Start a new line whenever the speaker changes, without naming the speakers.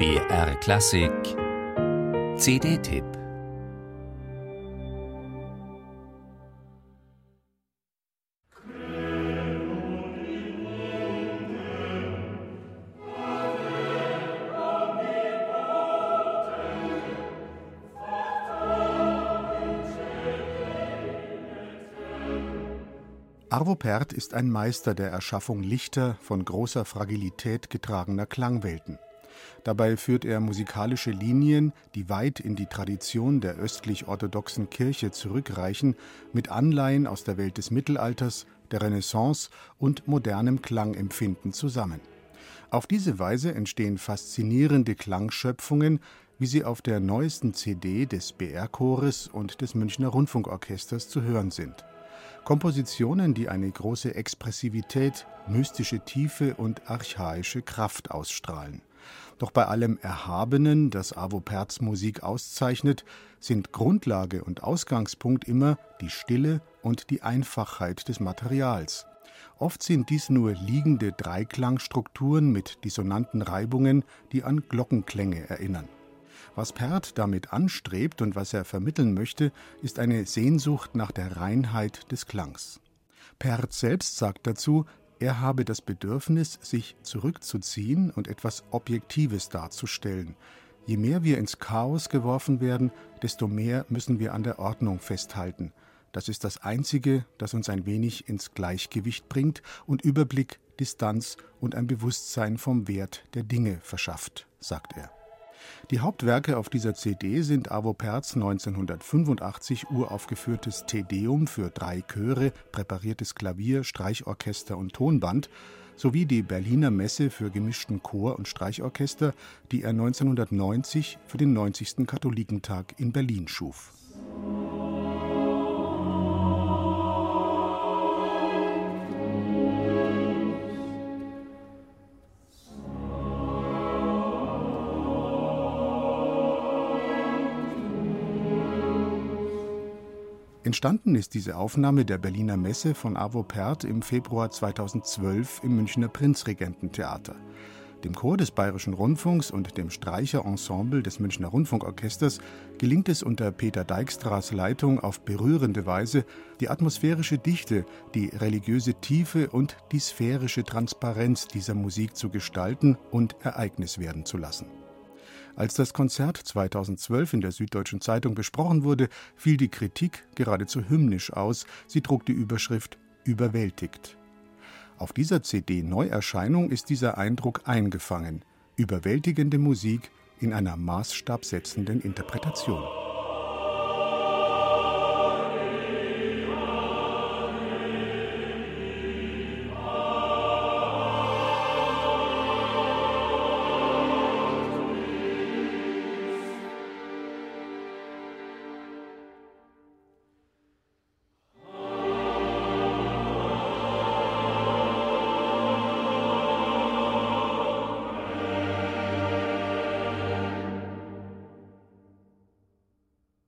BR Klassik CD-Tipp
Arvo Pärt ist ein Meister der Erschaffung lichter, von großer Fragilität getragener Klangwelten. Dabei führt er musikalische Linien, die weit in die Tradition der östlich-orthodoxen Kirche zurückreichen, mit Anleihen aus der Welt des Mittelalters, der Renaissance und modernem Klangempfinden zusammen. Auf diese Weise entstehen faszinierende Klangschöpfungen, wie sie auf der neuesten CD des BR-Chores und des Münchner Rundfunkorchesters zu hören sind. Kompositionen, die eine große Expressivität, mystische Tiefe und archaische Kraft ausstrahlen. Doch bei allem Erhabenen, das Avo Perz Musik auszeichnet, sind Grundlage und Ausgangspunkt immer die Stille und die Einfachheit des Materials. Oft sind dies nur liegende Dreiklangstrukturen mit dissonanten Reibungen, die an Glockenklänge erinnern. Was Perth damit anstrebt und was er vermitteln möchte, ist eine Sehnsucht nach der Reinheit des Klangs. Perth selbst sagt dazu, er habe das Bedürfnis, sich zurückzuziehen und etwas Objektives darzustellen. Je mehr wir ins Chaos geworfen werden, desto mehr müssen wir an der Ordnung festhalten. Das ist das Einzige, das uns ein wenig ins Gleichgewicht bringt und Überblick, Distanz und ein Bewusstsein vom Wert der Dinge verschafft, sagt er. Die Hauptwerke auf dieser CD sind Avo Perz 1985 uraufgeführtes Tedeum für drei Chöre, präpariertes Klavier, Streichorchester und Tonband sowie die Berliner Messe für gemischten Chor und Streichorchester, die er 1990 für den 90. Katholikentag in Berlin schuf. Entstanden ist diese Aufnahme der Berliner Messe von Avo Pärt im Februar 2012 im Münchner Prinzregententheater. Dem Chor des Bayerischen Rundfunks und dem Streicherensemble des Münchner Rundfunkorchesters gelingt es unter Peter Dijkstras Leitung auf berührende Weise, die atmosphärische Dichte, die religiöse Tiefe und die sphärische Transparenz dieser Musik zu gestalten und Ereignis werden zu lassen. Als das Konzert 2012 in der Süddeutschen Zeitung besprochen wurde, fiel die Kritik geradezu hymnisch aus. Sie trug die Überschrift Überwältigt. Auf dieser CD-Neuerscheinung ist dieser Eindruck eingefangen. Überwältigende Musik in einer maßstabsetzenden Interpretation.